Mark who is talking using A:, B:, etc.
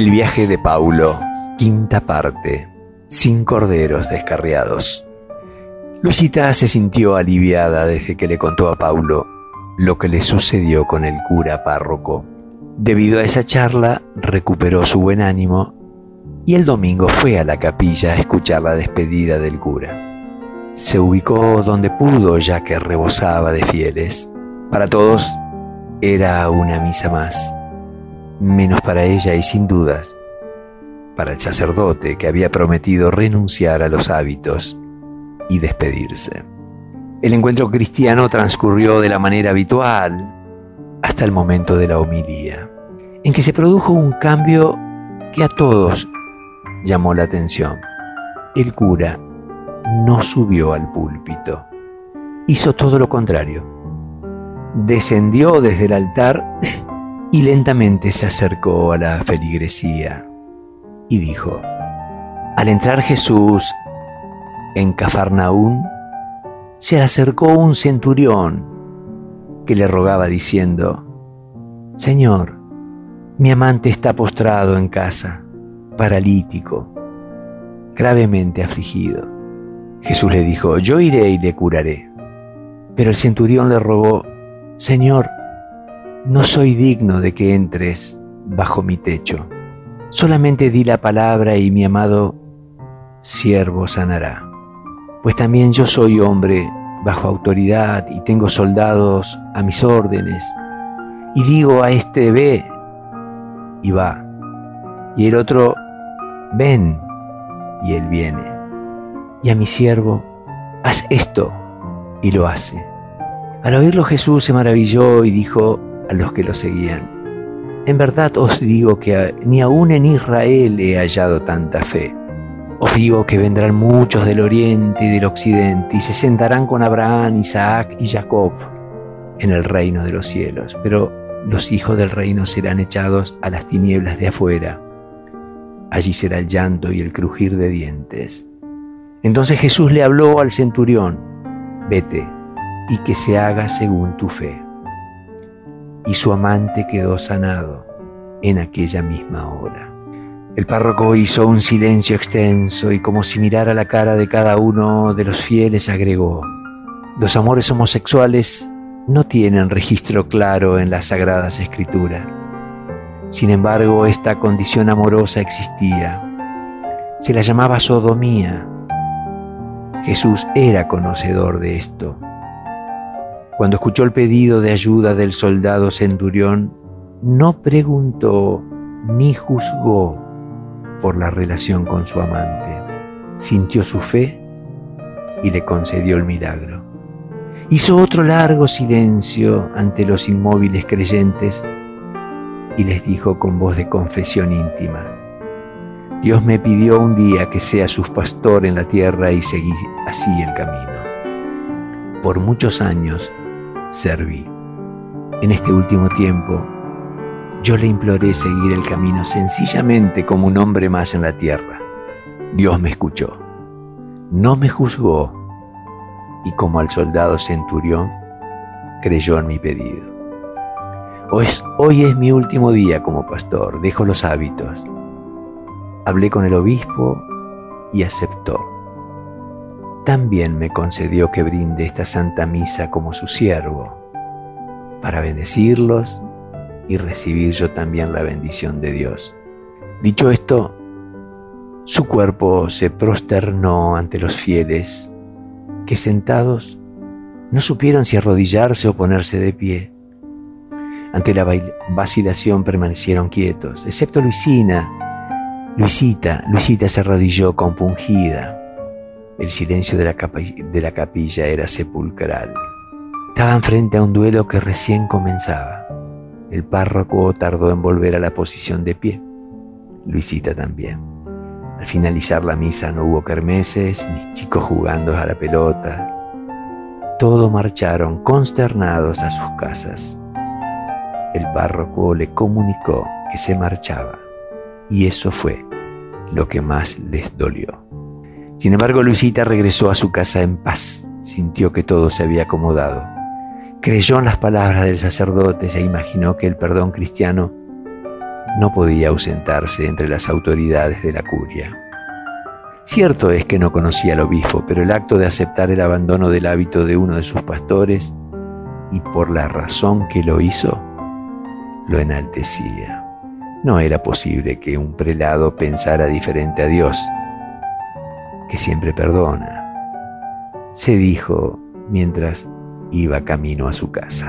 A: El viaje de Paulo, quinta parte, sin corderos descarriados. Luisita se sintió aliviada desde que le contó a Paulo lo que le sucedió con el cura párroco. Debido a esa charla, recuperó su buen ánimo y el domingo fue a la capilla a escuchar la despedida del cura. Se ubicó donde pudo ya que rebosaba de fieles. Para todos era una misa más, menos para ella y sin dudas para el sacerdote que había prometido renunciar a los hábitos y despedirse. El encuentro cristiano transcurrió de la manera habitual hasta el momento de la homilía, en que se produjo un cambio que a todos llamó la atención. El cura no subió al púlpito, hizo todo lo contrario. Descendió desde el altar y lentamente se acercó a la feligresía y dijo, al entrar Jesús en Cafarnaún, se acercó un centurión que le rogaba diciendo, Señor, mi amante está postrado en casa, paralítico, gravemente afligido. Jesús le dijo, yo iré y le curaré. Pero el centurión le rogó, Señor, no soy digno de que entres bajo mi techo Solamente di la palabra y mi amado siervo sanará. Pues también yo soy hombre bajo autoridad y tengo soldados a mis órdenes. Y digo a este ve y va. Y el otro ven y él viene. Y a mi siervo, haz esto y lo hace. Al oírlo Jesús se maravilló y dijo a los que lo seguían, en verdad os digo que ni aún en Israel he hallado tanta fe. Os digo que vendrán muchos del oriente y del occidente y se sentarán con Abraham, Isaac y Jacob en el reino de los cielos, pero los hijos del reino serán echados a las tinieblas de afuera. Allí será el llanto y el crujir de dientes. Entonces Jesús le habló al centurión, vete y que se haga según tu fe y su amante quedó sanado en aquella misma hora. El párroco hizo un silencio extenso y como si mirara la cara de cada uno de los fieles agregó, los amores homosexuales no tienen registro claro en las sagradas escrituras. Sin embargo, esta condición amorosa existía. Se la llamaba sodomía. Jesús era conocedor de esto cuando escuchó el pedido de ayuda del soldado centurión, no preguntó ni juzgó por la relación con su amante. Sintió su fe y le concedió el milagro. Hizo otro largo silencio ante los inmóviles creyentes y les dijo con voz de confesión íntima, Dios me pidió un día que sea su pastor en la tierra y seguí así el camino. Por muchos años serví. En este último tiempo, yo le imploré seguir el camino sencillamente como un hombre más en la tierra. Dios me escuchó, no me juzgó y como al soldado centurión, creyó en mi pedido. Hoy, hoy es mi último día como pastor, dejo los hábitos. Hablé con el obispo y aceptó también me concedió que brinde esta santa misa como su siervo, para bendecirlos y recibir yo también la bendición de Dios. Dicho esto, su cuerpo se prosternó ante los fieles, que sentados no supieron si arrodillarse o ponerse de pie. Ante la vacilación permanecieron quietos, excepto Luisina. Luisita, Luisita se arrodilló compungida el silencio de la, capilla era sepulcral. Estaban frente a un duelo que recién comenzaba. El párroco tardó en volver a la posición de pie. Luisita también. Al finalizar la misa no hubo kermeses ni chicos jugando a la pelota. Todos marcharon consternados a sus casas. El párroco le comunicó que se marchaba y eso fue lo que más les dolió. Sin embargo, Luisita regresó a su casa en paz, sintió que todo se había acomodado. Creyó en las palabras del sacerdote e imaginó que el perdón cristiano no podía ausentarse entre las autoridades de la curia. Cierto es que no conocía al obispo, pero el acto de aceptar el abandono del hábito de uno de sus pastores y por la razón que lo hizo, lo enaltecía. No era posible que un prelado pensara diferente a Dios, que siempre perdona, se dijo mientras iba camino a su casa.